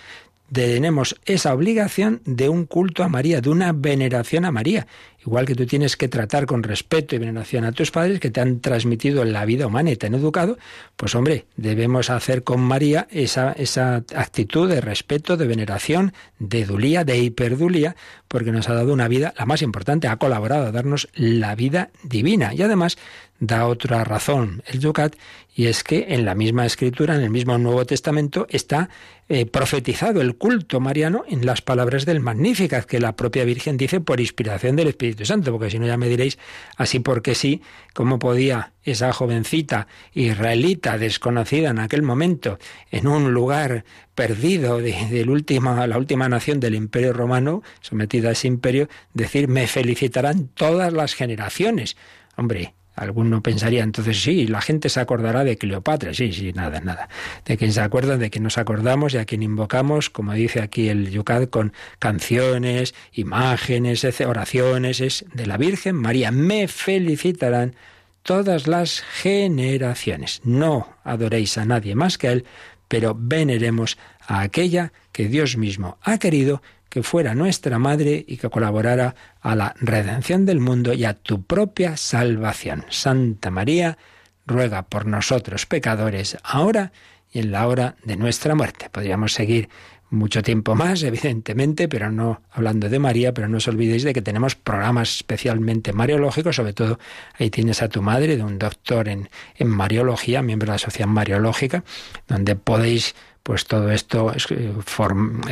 Speaker 2: tenemos esa obligación de un culto a María, de una veneración a María. Igual que tú tienes que tratar con respeto y veneración a tus padres que te han transmitido la vida humana y te han educado, pues hombre, debemos hacer con María esa, esa actitud de respeto, de veneración, de dulía, de hiperdulía, porque nos ha dado una vida, la más importante, ha colaborado a darnos la vida divina. Y además da otra razón el Yucat, y es que en la misma escritura, en el mismo Nuevo Testamento, está eh, profetizado el culto mariano en las palabras del Magnificat, que la propia Virgen dice por inspiración del Espíritu Santo, porque si no ya me diréis así porque sí, cómo podía esa jovencita israelita desconocida en aquel momento, en un lugar perdido de, de la última nación del Imperio Romano, sometida a ese imperio, decir, me felicitarán todas las generaciones. Hombre, Alguno pensaría entonces, sí, la gente se acordará de Cleopatra. Sí, sí, nada, nada. De quien se acuerda, de que nos acordamos y a quien invocamos, como dice aquí el Yucat, con canciones, imágenes, oraciones, es de la Virgen María. Me felicitarán todas las generaciones. No adoréis a nadie más que a Él, pero veneremos a aquella que Dios mismo ha querido que fuera nuestra madre y que colaborara a la redención del mundo y a tu propia salvación. Santa María, ruega por nosotros pecadores, ahora y en la hora de nuestra muerte. Podríamos seguir mucho tiempo más, evidentemente, pero no hablando de María, pero no os olvidéis de que tenemos programas especialmente mariológicos, sobre todo ahí tienes a tu madre, de un doctor en, en Mariología, miembro de la Sociedad Mariológica, donde podéis pues todo esto, es eh,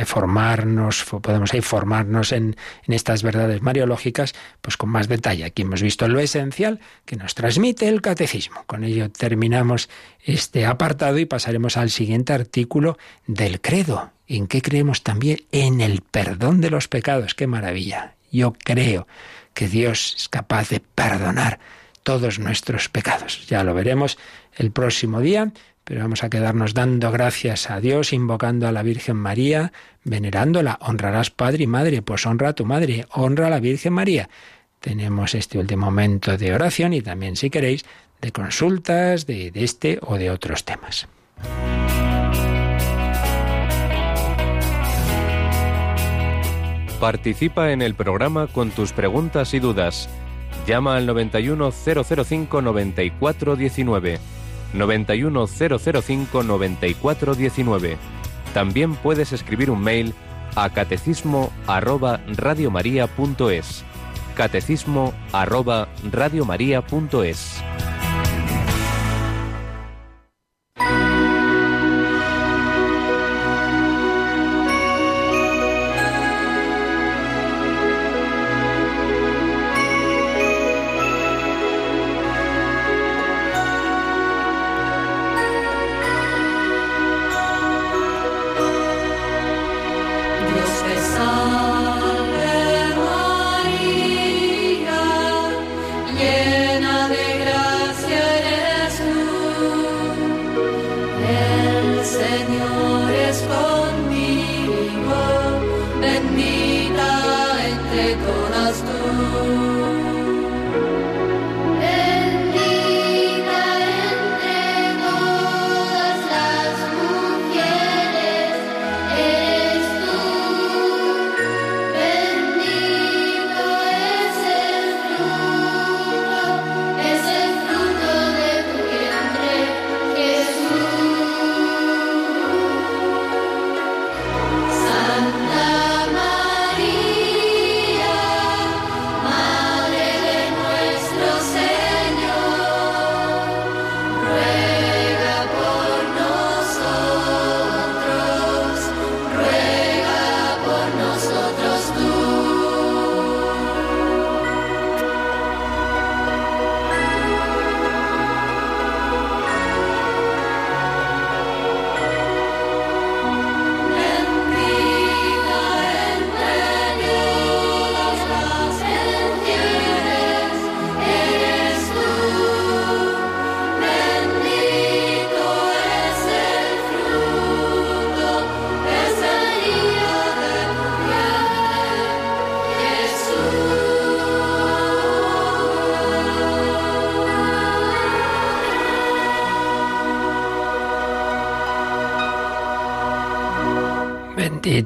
Speaker 2: formarnos, podemos ahí formarnos en, en, estas verdades mariológicas, pues con más detalle. Aquí hemos visto lo esencial que nos transmite el catecismo. Con ello terminamos este apartado y pasaremos al siguiente artículo del credo. ¿En qué creemos también? En el perdón de los pecados. ¡Qué maravilla! Yo creo que Dios es capaz de perdonar todos nuestros pecados. Ya lo veremos el próximo día pero vamos a quedarnos dando gracias a Dios, invocando a la Virgen María, venerándola. Honrarás padre y madre, pues honra a tu madre, honra a la Virgen María. Tenemos este último momento de oración y también, si queréis, de consultas de, este o de otros temas.
Speaker 10: Participa en el programa con tus preguntas y dudas. Llama al 91005 9419 91005 9419. También puedes escribir un mail a catecismo arroba radiomaria.es. catecismo arroba radiomaria.es.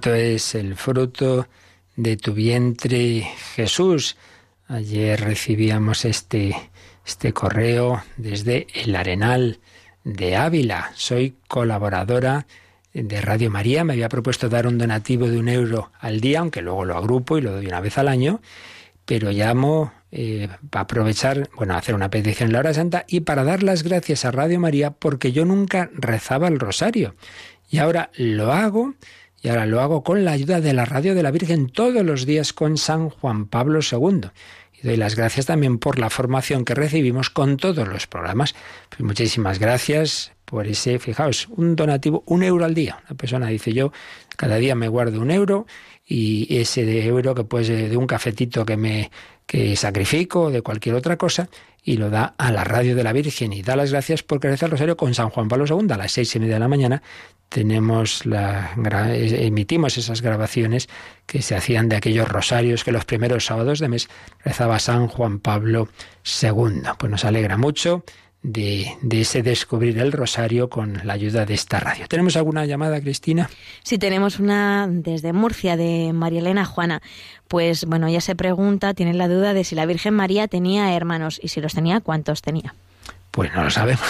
Speaker 11: Es el fruto de tu vientre, Jesús.
Speaker 2: Ayer recibíamos este, este correo desde el Arenal de Ávila. Soy colaboradora de Radio María. Me había propuesto dar un donativo de un euro al día, aunque luego lo agrupo y lo doy una vez al año. Pero llamo eh, para aprovechar, bueno, hacer una petición en la hora santa y para dar las gracias a Radio María porque yo nunca rezaba el rosario. Y ahora lo hago y ahora lo hago con la ayuda de la Radio de la Virgen todos los días con San Juan Pablo II. Y doy las gracias también por la formación que recibimos con todos los programas. Pues muchísimas gracias por ese, fijaos, un donativo, un euro al día. Una persona dice yo, cada día me guardo un euro y ese de euro que puede ser de un cafetito que me que sacrifico o de cualquier otra cosa y lo da a la radio de la Virgen y da las gracias por reza el rosario con San Juan Pablo II a las seis y media de la mañana tenemos la emitimos esas grabaciones que se hacían de aquellos rosarios que los primeros sábados de mes rezaba San Juan Pablo II. Pues nos alegra mucho de, de, ese descubrir el rosario con la ayuda de esta radio. ¿Tenemos alguna llamada, Cristina?
Speaker 1: Sí, tenemos una desde Murcia, de María Elena Juana. Pues bueno, ella se pregunta, tiene la duda de si la Virgen María tenía hermanos y si los tenía, ¿cuántos tenía?
Speaker 2: Pues no lo sabemos.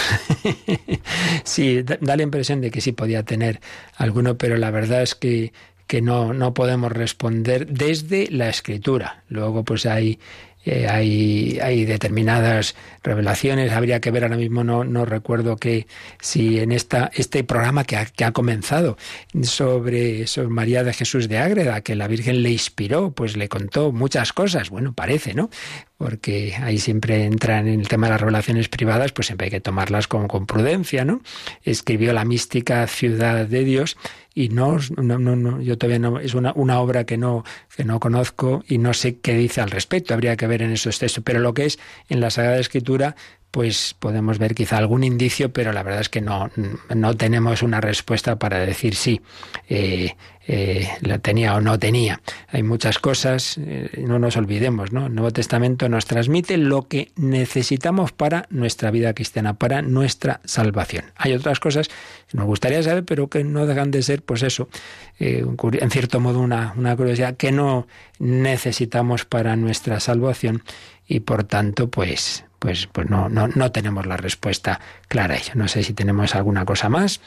Speaker 2: sí, da, la impresión de que sí podía tener alguno, pero la verdad es que, que no, no podemos responder desde la escritura. Luego, pues hay eh, hay, hay, determinadas revelaciones. Habría que ver ahora mismo, no, no recuerdo que si en esta, este programa que ha, que ha comenzado sobre, sobre, María de Jesús de Ágreda, que la Virgen le inspiró, pues le contó muchas cosas. Bueno, parece, ¿no? Porque ahí siempre entran en el tema de las revelaciones privadas, pues siempre hay que tomarlas con, con prudencia, ¿no? Escribió la mística Ciudad de Dios y no, no, no, no, yo todavía no, es una, una obra que no, que no conozco y no sé qué dice al respecto, habría que ver en esos textos, pero lo que es en la Sagrada Escritura, pues podemos ver quizá algún indicio, pero la verdad es que no, no tenemos una respuesta para decir sí, eh, eh, la tenía o no tenía. Hay muchas cosas, eh, no nos olvidemos, ¿no? El Nuevo Testamento nos transmite lo que necesitamos para nuestra vida cristiana, para nuestra salvación. Hay otras cosas que nos gustaría saber, pero que no dejan de ser, pues eso, en cierto modo una, una curiosidad que no necesitamos para nuestra salvación y por tanto, pues, pues, pues no, no, no tenemos la respuesta clara a ello. No sé si tenemos alguna cosa más.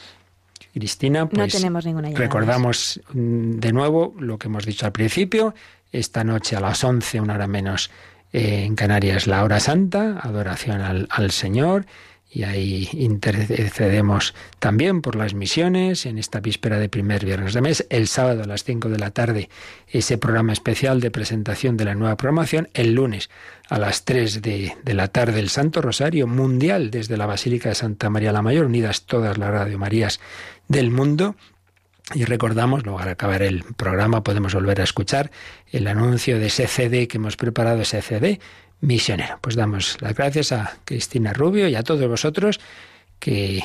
Speaker 2: Cristina, pues
Speaker 1: tenemos ninguna
Speaker 2: recordamos mm, de nuevo lo que hemos dicho al principio. Esta noche a las 11, una hora menos, eh, en Canarias, la hora santa, adoración al, al Señor. Y ahí intercedemos también por las misiones en esta víspera de primer viernes de mes. El sábado a las 5 de la tarde, ese programa especial de presentación de la nueva programación. El lunes a las 3 de, de la tarde, el Santo Rosario Mundial desde la Basílica de Santa María la Mayor, unidas todas las Radio Marías del mundo. Y recordamos, luego al acabar el programa podemos volver a escuchar el anuncio de ese CD que hemos preparado, ese CD misionero. Pues damos las gracias a Cristina Rubio y a todos vosotros que eh,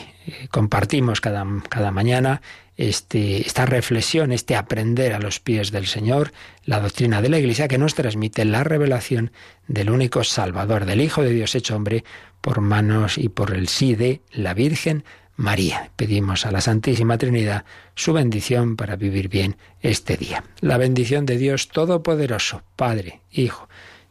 Speaker 2: compartimos cada, cada mañana este, esta reflexión, este aprender a los pies del Señor, la doctrina de la Iglesia que nos transmite la revelación del único Salvador, del Hijo de Dios hecho hombre, por manos y por el sí de la Virgen María. Pedimos a la Santísima Trinidad su bendición para vivir bien este día. La bendición de Dios Todopoderoso, Padre, Hijo